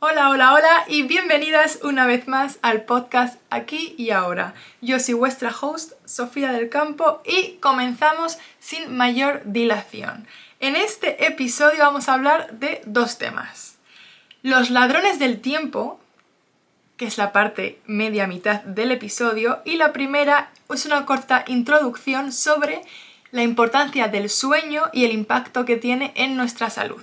Hola, hola, hola y bienvenidas una vez más al podcast Aquí y Ahora. Yo soy vuestra host, Sofía del Campo, y comenzamos sin mayor dilación. En este episodio vamos a hablar de dos temas. Los ladrones del tiempo, que es la parte media mitad del episodio, y la primera es una corta introducción sobre la importancia del sueño y el impacto que tiene en nuestra salud.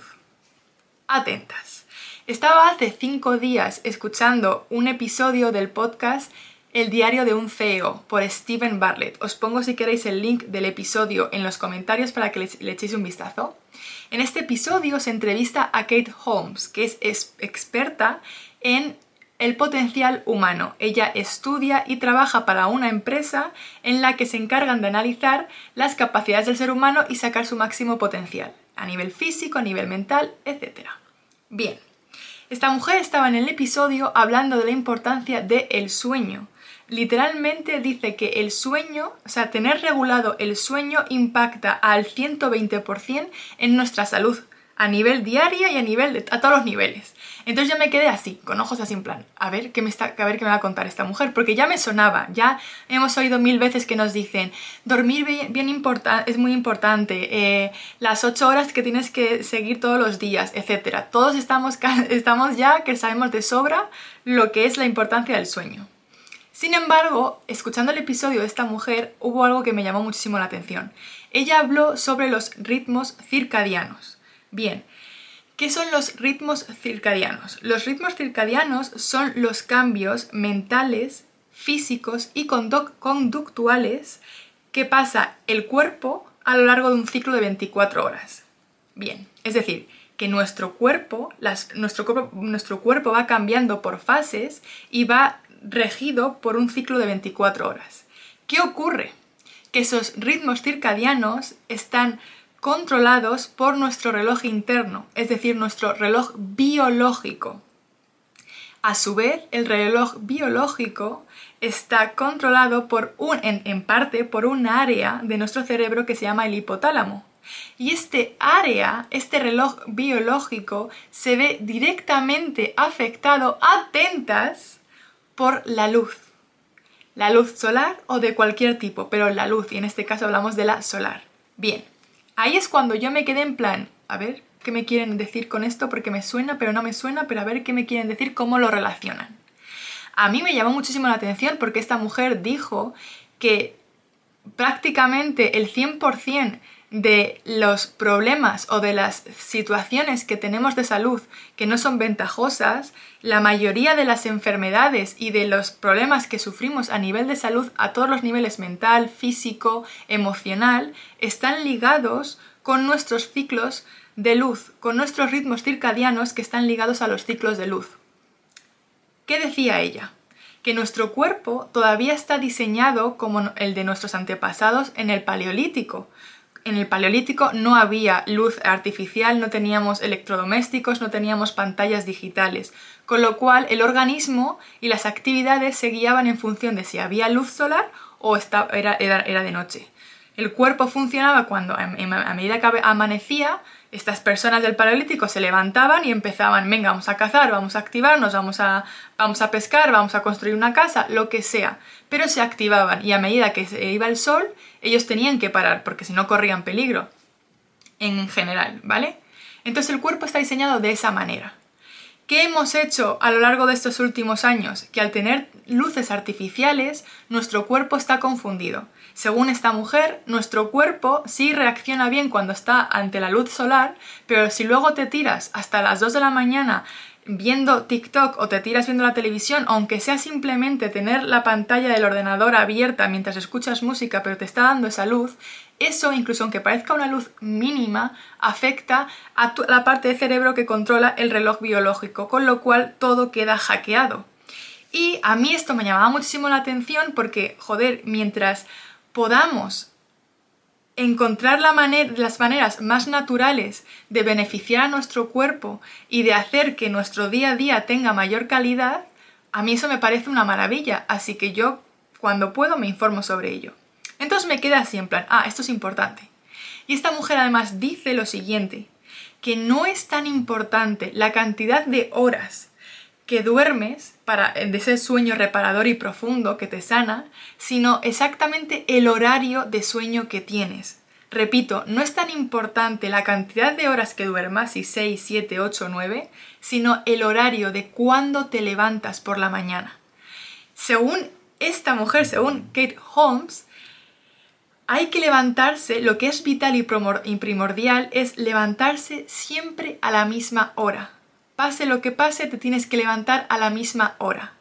Atentas. Estaba hace cinco días escuchando un episodio del podcast El diario de un CEO por Steven Bartlett. Os pongo si queréis el link del episodio en los comentarios para que le, echéis un vistazo. En este episodio se entrevista a Kate Holmes, que es, es experta en el potencial humano. Ella estudia y trabaja para una empresa en la que se encargan de analizar las capacidades del ser humano y sacar su máximo potencial, a nivel físico, a nivel mental, etc. Bien, esta mujer estaba en el episodio hablando de la importancia del sueño. Literalmente dice que el sueño, o sea, tener regulado el sueño impacta al 120% en nuestra salud a nivel diario y a nivel de, a todos los niveles. Entonces yo me quedé así, con ojos así en plan, a ver qué me está, a ver qué me va a contar esta mujer, porque ya me sonaba, ya hemos oído mil veces que nos dicen, dormir bien, es muy importante, eh, las ocho horas que tienes que seguir todos los días, etc. Todos estamos, estamos ya que sabemos de sobra lo que es la importancia del sueño. Sin embargo, escuchando el episodio de esta mujer, hubo algo que me llamó muchísimo la atención. Ella habló sobre los ritmos circadianos. Bien, ¿Qué son los ritmos circadianos? Los ritmos circadianos son los cambios mentales, físicos y conductuales que pasa el cuerpo a lo largo de un ciclo de 24 horas. Bien, es decir, que nuestro cuerpo, nuestro, nuestro cuerpo va cambiando por fases y va regido por un ciclo de 24 horas. ¿Qué ocurre? Que esos ritmos circadianos están controlados por nuestro reloj interno, es decir, nuestro reloj biológico. A su vez, el reloj biológico está controlado por un, en, parte por un área de nuestro cerebro que se llama el hipotálamo. Y este área, este reloj biológico, se ve directamente afectado, atentas, por la luz. La luz solar o de cualquier tipo, pero la luz, y en este caso hablamos de la solar. Bien, Ahí es cuando yo me quedé en plan, a ver, ¿qué me quieren decir con esto? Porque me suena, pero no me suena, pero a ver qué me quieren decir, cómo lo relacionan. A mí me llamó muchísimo la atención porque esta mujer dijo que prácticamente el 100% de los problemas o de las situaciones que tenemos de salud que no son ventajosas, la mayoría de las enfermedades y de los problemas que sufrimos a nivel de salud a todos los niveles mental, físico, emocional, están ligados con nuestros ciclos de luz, con nuestros ritmos circadianos que están ligados a los ciclos de luz. ¿Qué decía ella? Que nuestro cuerpo todavía está diseñado como el de nuestros antepasados en el Paleolítico, en el Paleolítico no había luz artificial, no teníamos electrodomésticos, no teníamos pantallas digitales, con lo cual el organismo y las actividades se guiaban en función de si había luz solar o era, era de noche. El cuerpo funcionaba cuando a medida que amanecía, estas personas del Paleolítico se levantaban y empezaban, venga, vamos a cazar, vamos a activarnos, vamos a, vamos a pescar, vamos a construir una casa, lo que sea. Pero se activaban y a medida que se iba el sol, ellos tenían que parar porque si no corrían peligro. En general, ¿vale? Entonces el cuerpo está diseñado de esa manera. ¿Qué hemos hecho a lo largo de estos últimos años? Que al tener luces artificiales, nuestro cuerpo está confundido. Según esta mujer, nuestro cuerpo sí reacciona bien cuando está ante la luz solar, pero si luego te tiras hasta las 2 de la mañana viendo TikTok o te tiras viendo la televisión, aunque sea simplemente tener la pantalla del ordenador abierta mientras escuchas música, pero te está dando esa luz, eso, incluso aunque parezca una luz mínima, afecta a la parte del cerebro que controla el reloj biológico, con lo cual todo queda hackeado. Y a mí esto me llamaba muchísimo la atención porque, joder, mientras podamos encontrar las maneras más naturales de beneficiar a nuestro cuerpo y de hacer que nuestro día a día tenga mayor calidad, a mí eso me parece una maravilla, así que yo cuando puedo me informo sobre ello. Entonces me queda así en plan, ah, esto es importante. Y esta mujer además dice lo siguiente, que no es tan importante la cantidad de horas que duermes para de ese sueño reparador y profundo que te sana, sino exactamente el horario de sueño que tienes. Repito, no es tan importante la cantidad de horas que duermas, si 6, 7, 8, 9, sino el horario de cuándo te levantas por la mañana. Según esta mujer, según Kate Holmes, hay que levantarse, lo que es vital y primordial es levantarse siempre a la misma hora. Pase lo que pase, te tienes que levantar a la misma hora.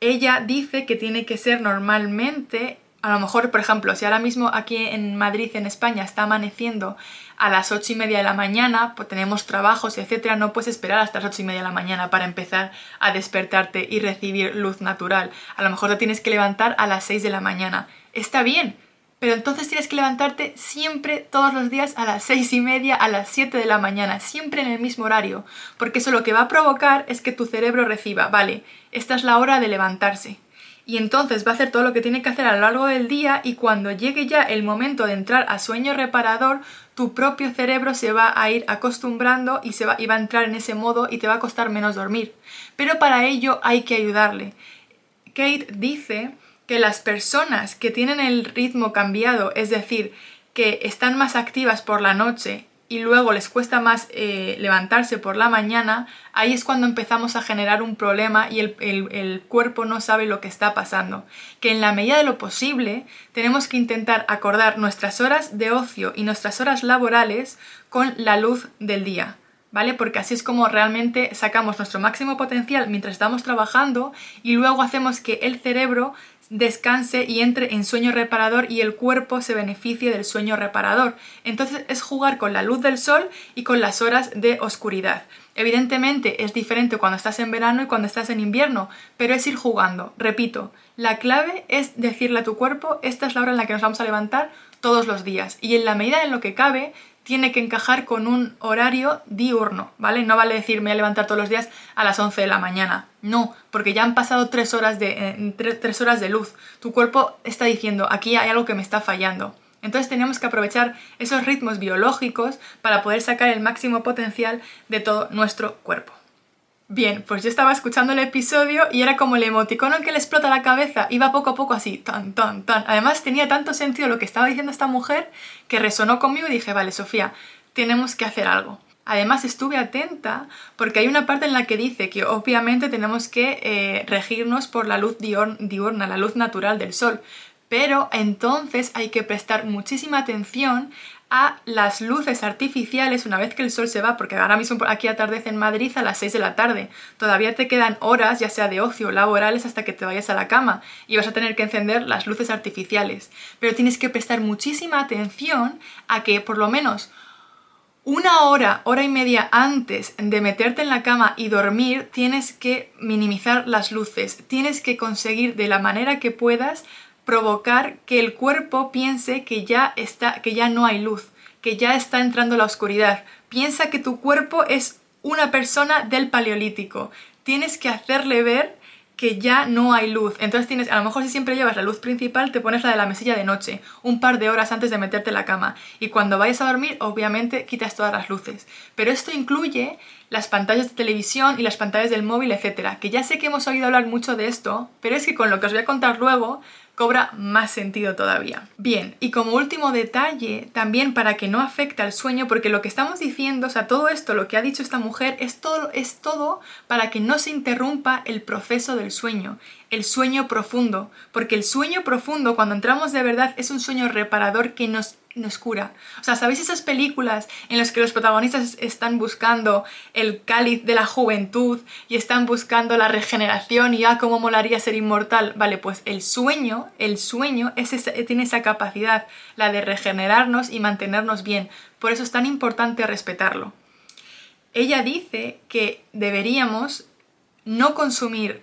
Ella dice que tiene que ser normalmente, a lo mejor, por ejemplo, si ahora mismo aquí en Madrid, en España, está amaneciendo a las ocho y media de la mañana, pues tenemos trabajos, etcétera, no puedes esperar hasta las ocho y media de la mañana para empezar a despertarte y recibir luz natural. A lo mejor te tienes que levantar a las seis de la mañana. Está bien, pero entonces tienes que levantarte siempre, todos los días, a las seis y media, a las 7 de la mañana, siempre en el mismo horario, porque eso lo que va a provocar es que tu cerebro reciba, vale, esta es la hora de levantarse. Y entonces va a hacer todo lo que tiene que hacer a lo largo del día y cuando llegue ya el momento de entrar a sueño reparador, tu propio cerebro se va a ir acostumbrando y, se va, y va a entrar en ese modo y te va a costar menos dormir. Pero para ello hay que ayudarle. Kate dice que las personas que tienen el ritmo cambiado, es decir, que están más activas por la noche y luego les cuesta más eh, levantarse por la mañana, ahí es cuando empezamos a generar un problema y el, el, cuerpo no sabe lo que está pasando. Que en la medida de lo posible tenemos que intentar acordar nuestras horas de ocio y nuestras horas laborales con la luz del día. ¿Vale? Porque así es como realmente sacamos nuestro máximo potencial mientras estamos trabajando y luego hacemos que el cerebro descanse y entre en sueño reparador y el cuerpo se beneficie del sueño reparador. Entonces es jugar con la luz del sol y con las horas de oscuridad. Evidentemente es diferente cuando estás en verano y cuando estás en invierno, pero es ir jugando. Repito, la clave es decirle a tu cuerpo, esta es la hora en la que nos vamos a levantar todos los días y en la medida en lo que cabe tiene que encajar con un horario diurno, ¿vale? No vale decir me voy a levantar todos los días a las 11 de la mañana. No, porque ya han pasado tres horas de, eh, horas de luz. Tu cuerpo está diciendo, aquí hay algo que me está fallando. Entonces tenemos que aprovechar esos ritmos biológicos para poder sacar el máximo potencial de todo nuestro cuerpo. Bien, pues yo estaba escuchando el episodio y era como el emoticono en que le explota la cabeza, iba poco a poco así, tan, tan, tan. Además tenía tanto sentido lo que estaba diciendo esta mujer que resonó conmigo y dije, vale, Sofía, tenemos que hacer algo. Además estuve atenta porque hay una parte en la que dice que obviamente tenemos que eh, regirnos por la luz diurna, la luz natural del sol, pero entonces hay que prestar muchísima atención a las luces artificiales una vez que el sol se va, porque ahora mismo aquí atardece en Madrid a las 6 de la tarde. Todavía te quedan horas, ya sea de ocio o laborales, hasta que te vayas a la cama y vas a tener que encender las luces artificiales. Pero tienes que prestar muchísima atención a que por lo menos una hora, hora y media antes de meterte en la cama y dormir, tienes que minimizar las luces, tienes que conseguir de la manera que puedas provocar que el cuerpo piense que ya está, que ya no hay luz, que ya está entrando la oscuridad. Piensa que tu cuerpo es una persona del paleolítico. Tienes que hacerle ver que ya no hay luz. Entonces tienes, a lo mejor si siempre llevas la luz principal, te pones la de la mesilla de noche, un par de horas antes de meterte en la cama. Y cuando vayas a dormir, obviamente quitas todas las luces. Pero esto incluye las pantallas de televisión y las pantallas del móvil, etcétera. Que ya sé que hemos oído hablar mucho de esto, pero es que con lo que os voy a contar luego, cobra más sentido todavía. Bien, y como último detalle, también para que no afecte al sueño, porque lo que estamos diciendo, o sea, todo esto, lo que ha dicho esta mujer, es todo, es todo para que no se interrumpa el proceso del sueño, el sueño profundo, porque el sueño profundo, cuando entramos de verdad, es un sueño reparador que nos nos cura. O sea, ¿sabéis esas películas en las que los protagonistas están buscando el cáliz de la juventud y están buscando la regeneración y ah, cómo molaría ser inmortal? Vale, pues el sueño, el sueño tiene esa capacidad, la de regenerarnos y mantenernos bien. Por eso es tan importante respetarlo. Ella dice que deberíamos no consumir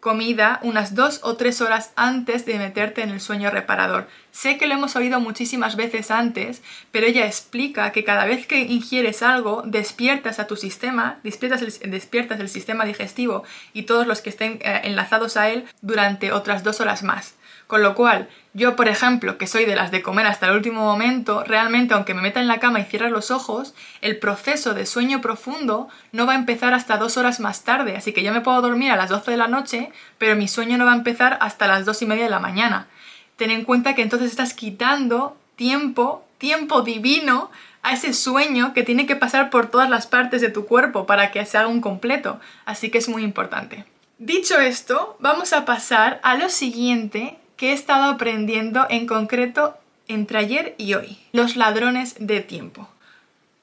comida unas dos o tres horas antes de meterte en el sueño reparador. Sé que lo hemos oído muchísimas veces antes, pero ella explica que cada vez que ingieres algo, despiertas a tu sistema, despiertas el, despiertas el sistema digestivo y todos los que estén eh, enlazados a él durante otras dos horas más. Con lo cual, yo, por ejemplo, que soy de las de comer hasta el último momento, realmente aunque me meta en la cama y cierre los ojos, el proceso de sueño profundo no va a empezar hasta dos horas más tarde. Así que yo me puedo dormir a las 12 de la noche, pero mi sueño no va a empezar hasta las dos y media de la mañana. Ten en cuenta que entonces estás quitando tiempo, tiempo divino, a ese sueño que tiene que pasar por todas las partes de tu cuerpo para que se haga un completo. Así que es muy importante. Dicho esto, vamos a pasar a lo siguiente que he estado aprendiendo en concreto entre ayer y hoy. Los ladrones de tiempo.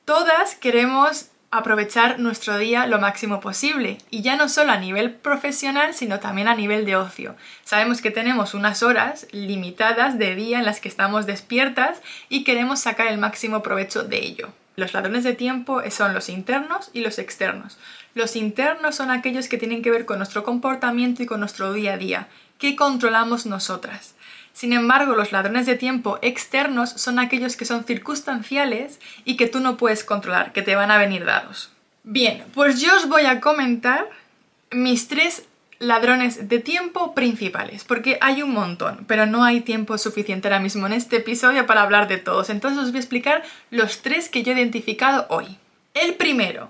Todas queremos aprovechar nuestro día lo máximo posible y ya no solo a nivel profesional sino también a nivel de ocio. Sabemos que tenemos unas horas limitadas de día en las que estamos despiertas y queremos sacar el máximo provecho de ello. Los ladrones de tiempo son los internos y los externos. Los internos son aquellos que tienen que ver con nuestro comportamiento y con nuestro día a día que controlamos nosotras. Sin embargo, los ladrones de tiempo externos son aquellos que son circunstanciales y que tú no puedes controlar, que te van a venir dados. Bien, pues yo os voy a comentar mis tres ladrones de tiempo principales, porque hay un montón, pero no hay tiempo suficiente ahora mismo en este episodio para hablar de todos. Entonces os voy a explicar los tres que yo he identificado hoy. El primero,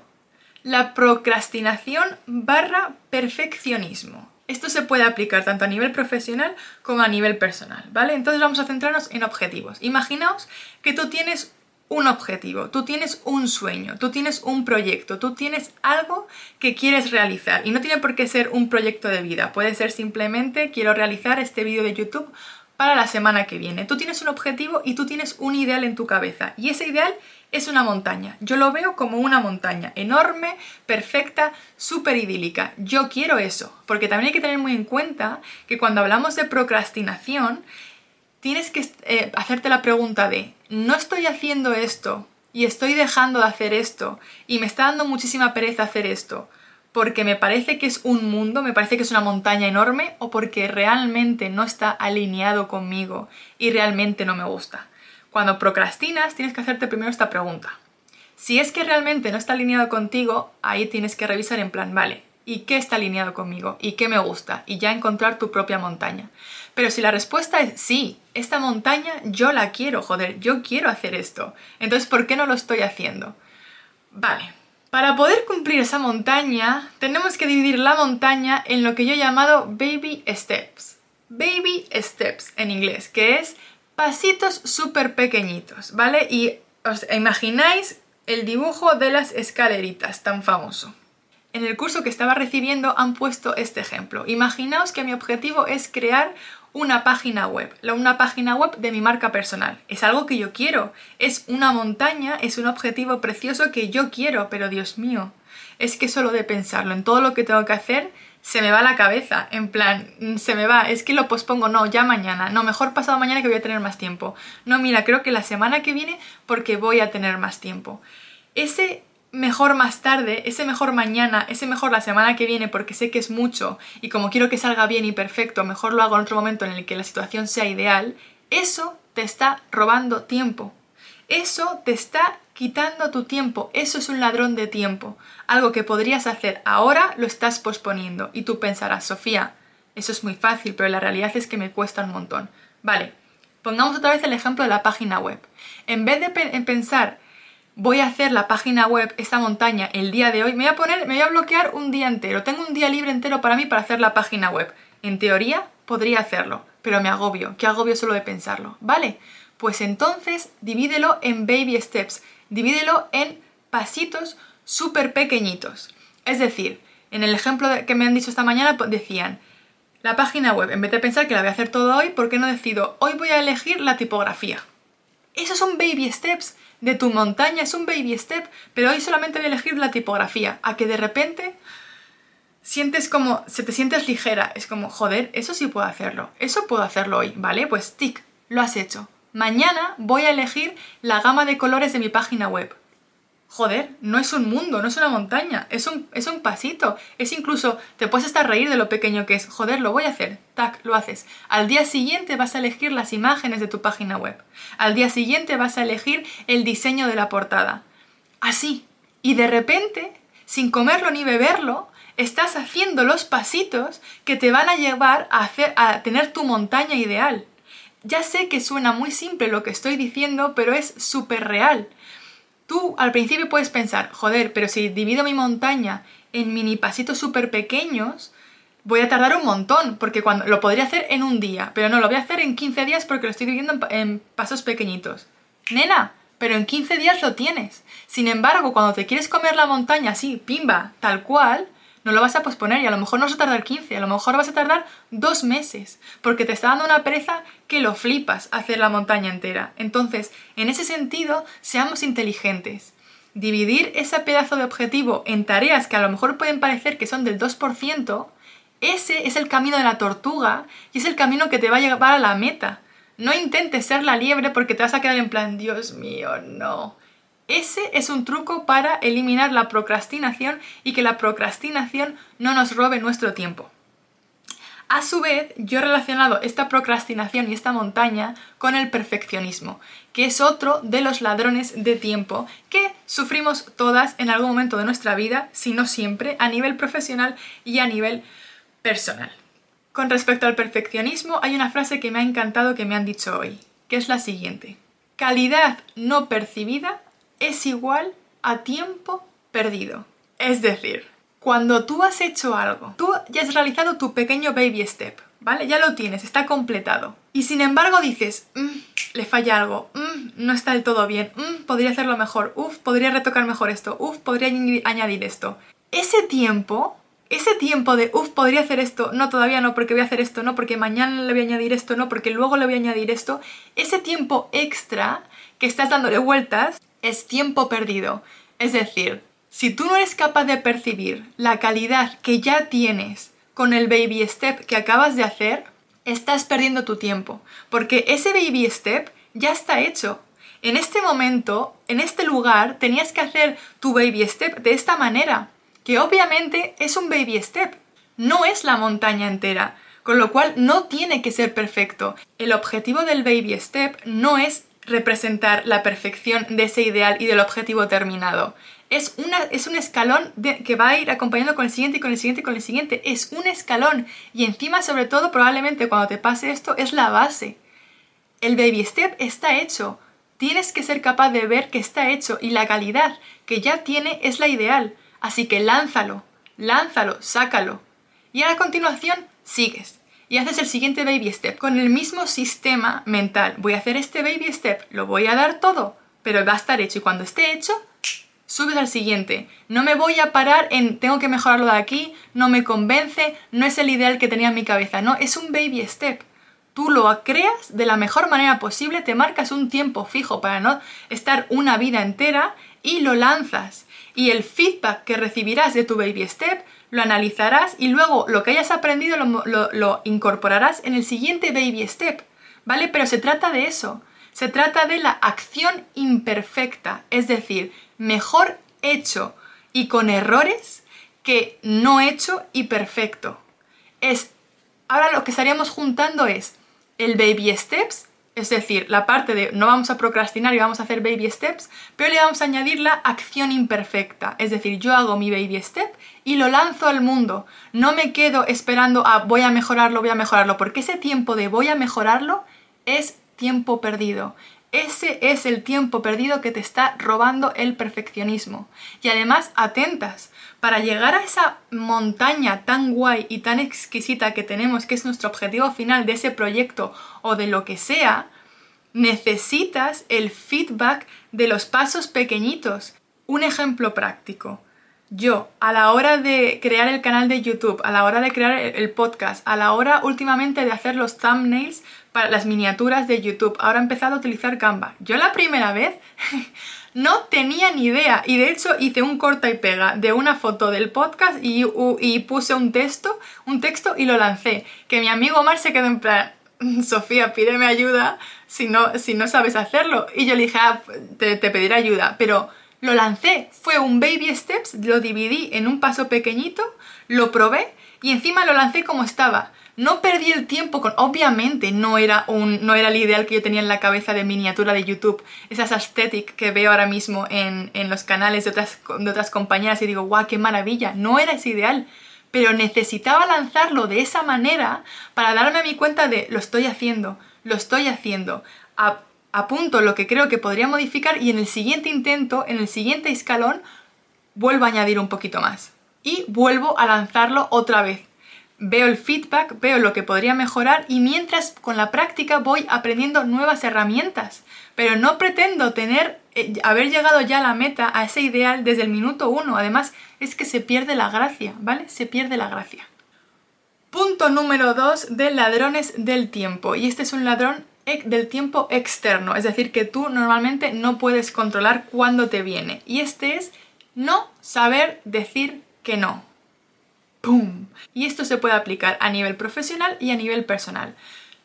la procrastinación barra perfeccionismo. Esto se puede aplicar tanto a nivel profesional como a nivel personal, ¿vale? Entonces vamos a centrarnos en objetivos. Imaginaos que tú tienes un objetivo, tú tienes un sueño, tú tienes un proyecto, tú tienes algo que quieres realizar y no tiene por qué ser un proyecto de vida, puede ser simplemente quiero realizar este vídeo de YouTube para la semana que viene. Tú tienes un objetivo y tú tienes un ideal en tu cabeza y ese ideal es una montaña. Yo lo veo como una montaña enorme, perfecta, súper idílica. Yo quiero eso, porque también hay que tener muy en cuenta que cuando hablamos de procrastinación, tienes que eh, hacerte la pregunta de, ¿no estoy haciendo esto y estoy dejando de hacer esto y me está dando muchísima pereza hacer esto? porque me parece que es un mundo, me parece que es una montaña enorme o porque realmente no está alineado conmigo y realmente no me gusta. Cuando procrastinas tienes que hacerte primero esta pregunta. Si es que realmente no está alineado contigo, ahí tienes que revisar en plan, vale, ¿y qué está alineado conmigo? ¿Y qué me gusta? Y ya encontrar tu propia montaña. Pero si la respuesta es sí, esta montaña yo la quiero, joder, yo quiero hacer esto. Entonces, ¿por qué no lo estoy haciendo? Vale, para poder cumplir esa montaña, tenemos que dividir la montaña en lo que yo he llamado baby steps. Baby steps en inglés, que es pasitos súper pequeñitos, ¿vale? Y os imagináis el dibujo de las escaleritas tan famoso. En el curso que estaba recibiendo han puesto este ejemplo. Imaginaos que mi objetivo es crear una página web, una página web de mi marca personal. Es algo que yo quiero, es una montaña, es un objetivo precioso que yo quiero, pero Dios mío, es que solo de pensarlo en todo lo que tengo que hacer, se me va la cabeza, en plan, mm, se me va, es que lo pospongo, no, ya mañana, no, mejor pasado mañana que voy a tener más tiempo. No, mira, creo que la semana que viene porque voy a tener más tiempo. Ese mejor más tarde, ese mejor mañana, ese mejor la semana que viene porque sé que es mucho y como quiero que salga bien y perfecto, mejor lo hago en otro momento en el que la situación sea ideal, eso te está robando tiempo. Eso te está quitando tu tiempo, eso es un ladrón de tiempo. Algo que podrías hacer ahora lo estás posponiendo y tú pensarás, Sofía, eso es muy fácil, pero la realidad es que me cuesta un montón. Vale, pongamos otra vez el ejemplo de la página web. En vez de pensar, voy a hacer la página web, esta montaña, el día de hoy, me voy a poner, me voy a bloquear un día entero. Tengo un día libre entero para mí para hacer la página web. En teoría podría hacerlo, pero me agobio, que agobio solo de pensarlo, ¿vale? Pues entonces divídelo en baby steps, divídelo en pasitos súper pequeñitos. Es decir, en el ejemplo que me han dicho esta mañana pues, decían, la página web, en vez de pensar que la voy a hacer todo hoy, ¿por qué no decido, hoy voy a elegir la tipografía? Esos son baby steps de tu montaña, es un baby step, pero hoy solamente voy a elegir la tipografía, a que de repente sientes como, se te sientes ligera, es como, joder, eso sí puedo hacerlo, eso puedo hacerlo hoy, ¿vale? Pues tic, lo has hecho. Mañana voy a elegir la gama de colores de mi página web. joder, no es un mundo, no es una montaña, es un, es un pasito. Es incluso, te puedes estar reír de lo pequeño que es, joder, lo voy a hacer, tac, lo haces. Al día siguiente vas a elegir las imágenes de tu página web. Al día siguiente vas a elegir el diseño de la portada. Así. Y de repente, sin comerlo ni beberlo, estás haciendo los pasitos que te van a llevar a, hacer, a tener tu montaña ideal. Ya sé que suena muy simple lo que estoy diciendo, pero es súper real. Tú al principio puedes pensar, joder, pero si divido mi montaña en mini pasitos súper pequeños, voy a tardar un montón, porque cuando lo podría hacer en un día, pero no, lo voy a hacer en 15 días porque lo estoy dividiendo en, en pasos pequeñitos. Nena, pero en 15 días lo tienes. Sin embargo, cuando te quieres comer la montaña así, pimba, tal cual, no lo vas a posponer y a lo mejor no vas a tardar 15, a lo mejor vas a tardar dos meses, porque te está dando una pereza que lo flipas hacer la montaña entera. Entonces, en ese sentido, seamos inteligentes. Dividir ese pedazo de objetivo en tareas que a lo mejor pueden parecer que son del 2%, ese es el camino de la tortuga y es el camino que te va a llevar a la meta. No intentes ser la liebre porque te vas a quedar en plan, Dios mío, no. Ese es un truco para eliminar la procrastinación y que la procrastinación no nos robe nuestro tiempo. A su vez, yo he relacionado esta procrastinación y esta montaña con el perfeccionismo, que es otro de los ladrones de tiempo que sufrimos todas en algún momento de nuestra vida, si no siempre, a nivel profesional y a nivel personal. Con respecto al perfeccionismo, hay una frase que me ha encantado que me han dicho hoy, que es la siguiente. Calidad no percibida es igual a tiempo perdido. Es decir, cuando tú has hecho algo, tú ya has realizado tu pequeño baby step, ¿vale? Ya lo tienes, está completado. Y sin embargo dices, mm, le falla algo, mm, no está del todo bien, mm, podría hacerlo mejor, uff, podría retocar mejor esto, uff, podría añadir esto. Ese tiempo, ese tiempo de, uff, podría hacer esto, no, todavía no, porque voy a hacer esto, no, porque mañana le voy a añadir esto, no, porque luego le voy a añadir esto, ese tiempo extra que estás dándole vueltas, es tiempo perdido. Es decir, si tú no eres capaz de percibir la calidad que ya tienes con el baby step que acabas de hacer, estás perdiendo tu tiempo, porque ese baby step ya está hecho. En este momento, en este lugar, tenías que hacer tu baby step de esta manera, que obviamente es un baby step, no es la montaña entera, con lo cual no tiene que ser perfecto. El objetivo del baby step no es representar la perfección de ese ideal y del objetivo terminado. Es, una, es un escalón que va a ir acompañando con el siguiente y con el siguiente y con el siguiente. Es un escalón. Y encima, sobre todo, probablemente cuando te pase esto, es la base. El baby step está hecho. Tienes que ser capaz de ver que está hecho y la calidad que ya tiene es la ideal. Así que lánzalo, lánzalo, sácalo. Y a continuación sigues y haces el siguiente baby step con el mismo sistema mental. Voy a hacer este baby step, lo voy a dar todo, pero va a estar hecho y cuando esté hecho, subes al siguiente. No me voy a parar en tengo que mejorarlo de aquí, no me convence, no es el ideal que tenía en mi cabeza, no, es un baby step. Tú lo creas de la mejor manera posible, te marcas un tiempo fijo para no estar una vida entera y lo lanzas. Y el feedback que recibirás de tu baby step lo analizarás y luego lo que hayas aprendido lo, incorporarás en el siguiente baby step, ¿vale? Pero se trata de eso, se trata de la acción imperfecta, es decir, mejor hecho y con errores que no hecho y perfecto. Es ahora lo que estaríamos juntando es el baby steps es decir, la parte de no vamos a procrastinar y vamos a hacer baby steps, pero le vamos a añadir la acción imperfecta. Es decir, yo hago mi baby step y lo lanzo al mundo. No me quedo esperando a voy a mejorarlo, voy a mejorarlo, porque ese tiempo de voy a mejorarlo es tiempo perdido. Ese es el tiempo perdido que te está robando el perfeccionismo. Y además, atentas, para llegar a esa montaña tan guay y tan exquisita que tenemos, que es nuestro objetivo final de ese proyecto o de lo que sea, necesitas el feedback de los pasos pequeñitos. Un ejemplo práctico. Yo, a la hora de crear el canal de YouTube, a la hora de crear el podcast, a la hora últimamente de hacer los thumbnails para las miniaturas de YouTube, ahora he empezado a utilizar Canva. Yo la primera vez no tenía ni idea y de hecho hice un corta y pega de una foto del podcast y, puse un texto, un texto y lo lancé. Que mi amigo Omar se quedó en plan, Sofía, pídeme ayuda si no, si no sabes hacerlo. Y yo le dije, ah, te, te pediré ayuda, pero Lo lancé, fue un baby steps, lo dividí en un paso pequeñito, lo probé y encima lo lancé como estaba. No perdí el tiempo con, obviamente no era un, no era el ideal que yo tenía en la cabeza de miniatura de YouTube, esas aesthetic que veo ahora mismo en, en los canales de otras, de otras compañeras y digo, guau, qué maravilla, no era ese ideal, pero necesitaba lanzarlo de esa manera para darme a mi cuenta de lo estoy haciendo, lo estoy haciendo, apunto lo que creo que podría modificar y en el siguiente intento, en el siguiente escalón, vuelvo a añadir un poquito más. Y vuelvo a lanzarlo otra vez. Veo el feedback, veo lo que podría mejorar y mientras con la práctica voy aprendiendo nuevas herramientas. Pero no pretendo tener, eh, haber llegado ya a la meta, a ese ideal desde el minuto uno. Además, es que se pierde la gracia, ¿vale? Se pierde la gracia. Punto número 2 de ladrones del tiempo. Y este es un ladrón del tiempo externo, es decir, que tú normalmente no puedes controlar cuándo te viene. Y este es no saber decir que no. ¡Pum! Y esto se puede aplicar a nivel profesional y a nivel personal.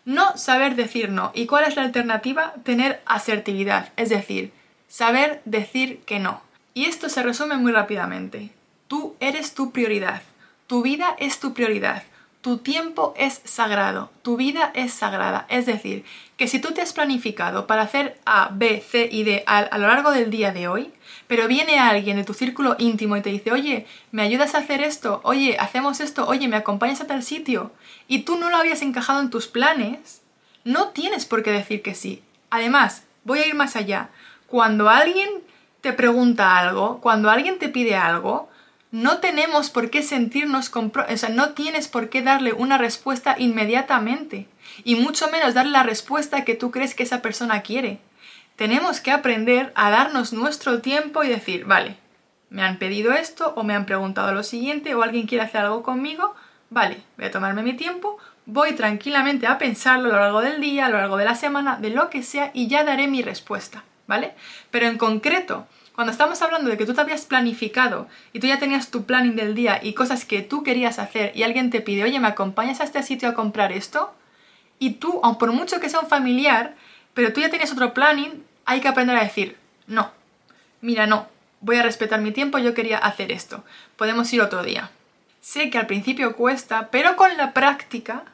No saber decir no. ¿Y cuál es la alternativa? Tener asertividad, es decir, saber decir que no. Y esto se resume muy rápidamente. Tú eres tu prioridad. Tu vida es tu prioridad. Tu tiempo es sagrado, tu vida es sagrada. Es decir, que si tú te has planificado para hacer A, B, C y D a, lo largo del día de hoy, pero viene alguien de tu círculo íntimo y te dice, oye, ¿me ayudas a hacer esto? Oye, hacemos esto, oye, ¿me acompañas a tal sitio? Y tú no lo habías encajado en tus planes, no tienes por qué decir que sí. Además, voy a ir más allá. Cuando alguien te pregunta algo, cuando alguien te pide algo, no tenemos por qué sentirnos o sea, no tienes por qué darle una respuesta inmediatamente y mucho menos darle la respuesta que tú crees que esa persona quiere. Tenemos que aprender a darnos nuestro tiempo y decir, vale, me han pedido esto o me han preguntado lo siguiente o alguien quiere hacer algo conmigo, vale, voy a tomarme mi tiempo, voy tranquilamente a pensarlo a lo largo del día, a lo largo de la semana, de lo que sea y ya daré mi respuesta, ¿vale? Pero en concreto, cuando estamos hablando de que tú te habías planificado y tú ya tenías tu planning del día y cosas que tú querías hacer y alguien te pide, oye, ¿me acompañas a este sitio a comprar esto? Y tú, aun por mucho que sea un familiar, pero tú ya tenías otro planning, hay que aprender a decir, no, mira, no, voy a respetar mi tiempo, yo quería hacer esto, podemos ir otro día. Sé que al principio cuesta, pero con la práctica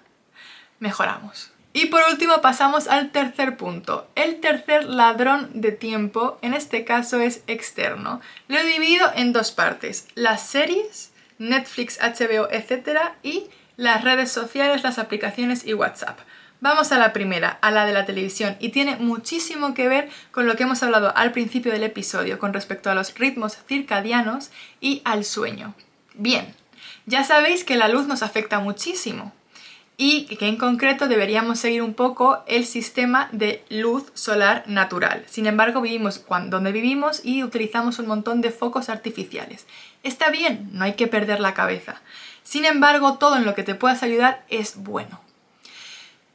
mejoramos. Y por último pasamos al tercer punto. El tercer ladrón de tiempo, en este caso es externo. Lo he dividido en dos partes. Las series, Netflix, HBO, etc. y las redes sociales, las aplicaciones y WhatsApp. Vamos a la primera, a la de la televisión, y tiene muchísimo que ver con lo que hemos hablado al principio del episodio con respecto a los ritmos circadianos y al sueño. Bien, ya sabéis que la luz nos afecta muchísimo y que en concreto deberíamos seguir un poco el sistema de luz solar natural. Sin embargo, vivimos donde vivimos y utilizamos un montón de focos artificiales. Está bien, no hay que perder la cabeza. Sin embargo, todo en lo que te puedas ayudar es bueno.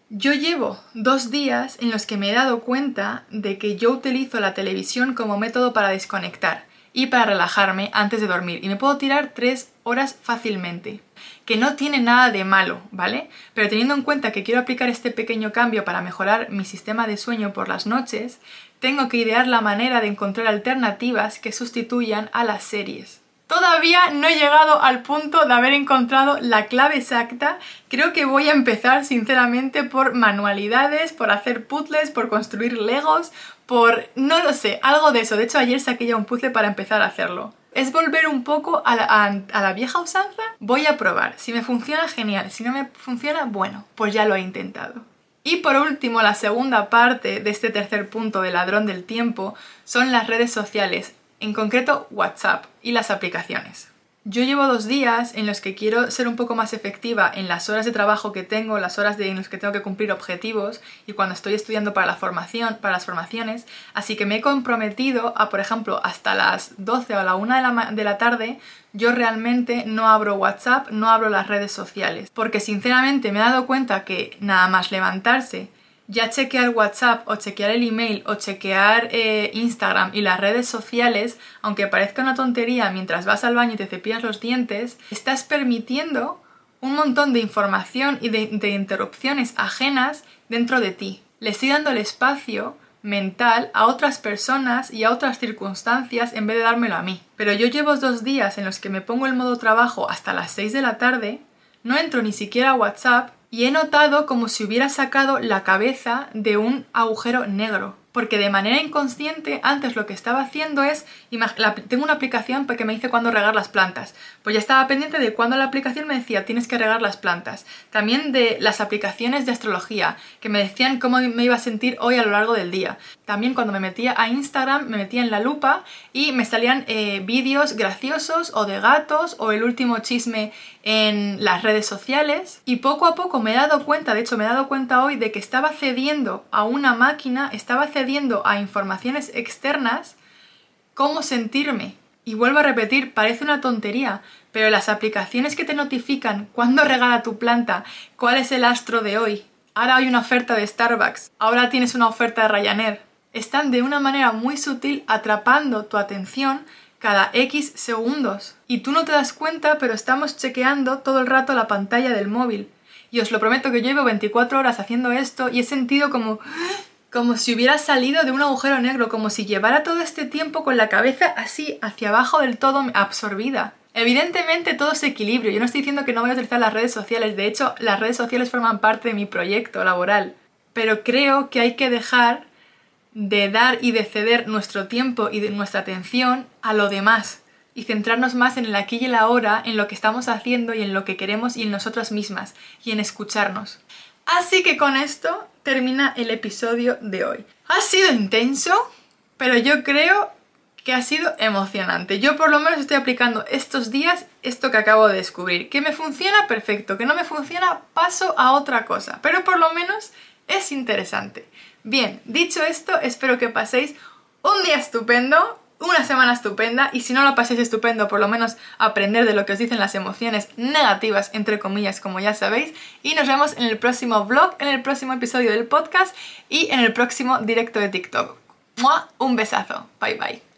Yo llevo dos días en los que me he dado cuenta de que yo utilizo la televisión como método para desconectar y para relajarme antes de dormir y me puedo tirar tres horas fácilmente que no tiene nada de malo, ¿vale? Pero teniendo en cuenta que quiero aplicar este pequeño cambio para mejorar mi sistema de sueño por las noches, tengo que idear la manera de encontrar alternativas que sustituyan a las series. Todavía no he llegado al punto de haber encontrado la clave exacta. Creo que voy a empezar sinceramente por manualidades, por hacer puzzles, por construir legos, por... no lo sé, algo de eso. De hecho ayer saqué ya un puzzle para empezar a hacerlo es volver un poco a la, vieja usanza. Voy a probar. Si me funciona, genial. Si no me funciona, bueno, pues ya lo he intentado. Y por último, la segunda parte de este tercer punto de ladrón del tiempo son las redes sociales, en concreto WhatsApp y las aplicaciones. Yo llevo dos días en los que quiero ser un poco más efectiva en las horas de trabajo que tengo, las horas de, en las que tengo que cumplir objetivos y cuando estoy estudiando para la formación, para las formaciones, así que me he comprometido a, por ejemplo, hasta las 12 o la 1 de la, de la tarde, yo realmente no abro WhatsApp, no abro las redes sociales, porque sinceramente me he dado cuenta que nada más levantarse ya chequear WhatsApp o chequear el email o chequear eh, Instagram y las redes sociales, aunque parezca una tontería mientras vas al baño y te cepillas los dientes, estás permitiendo un montón de información y de, de interrupciones ajenas dentro de ti. Le estoy dando el espacio mental a otras personas y a otras circunstancias en vez de dármelo a mí. Pero yo llevo dos días en los que me pongo el modo trabajo hasta las 6 de la tarde, no entro ni siquiera a WhatsApp y he notado como si hubiera sacado la cabeza de un agujero negro porque de manera inconsciente antes lo que estaba haciendo es, tengo una aplicación que me dice cuándo regar las plantas, pues ya estaba pendiente de cuándo la aplicación me decía tienes que regar las plantas, también de las aplicaciones de astrología que me decían cómo me iba a sentir hoy a lo largo del día, también cuando me metía a Instagram me metía en la lupa y me salían eh, vídeos graciosos o de gatos o el último chisme en las redes sociales y poco a poco me he dado cuenta, de hecho me he dado cuenta hoy de que estaba cediendo a una máquina, estaba cediendo a informaciones externas cómo sentirme. Y vuelvo a repetir, parece una tontería, pero las aplicaciones que te notifican cuándo regala tu planta, cuál es el astro de hoy, ahora hay una oferta de Starbucks, ahora tienes una oferta de Ryanair, están de una manera muy sutil atrapando tu atención cada X segundos. Y tú no te das cuenta, pero estamos chequeando todo el rato la pantalla del móvil. Y os lo prometo que llevo 24 horas haciendo esto y he sentido como como si hubiera salido de un agujero negro, como si llevara todo este tiempo con la cabeza así hacia abajo del todo absorbida. Evidentemente todo es equilibrio, yo no estoy diciendo que no voy a utilizar las redes sociales, de hecho las redes sociales forman parte de mi proyecto laboral, pero creo que hay que dejar de dar y de ceder nuestro tiempo y de nuestra atención a lo demás y centrarnos más en el aquí y el ahora, en lo que estamos haciendo y en lo que queremos y en nosotras mismas y en escucharnos. Así que con esto termina el episodio de hoy. Ha sido intenso, pero yo creo que ha sido emocionante. Yo por lo menos estoy aplicando estos días esto que acabo de descubrir. Que me funciona perfecto, que no me funciona paso a otra cosa, pero por lo menos es interesante. Bien, dicho esto, espero que paséis un día estupendo, una semana estupenda y si no lo paséis estupendo, por lo menos aprender de lo que os dicen las emociones negativas, entre comillas, como ya sabéis. Y nos vemos en el próximo vlog, en el próximo episodio del podcast y en el próximo directo de TikTok. Un besazo. Bye bye.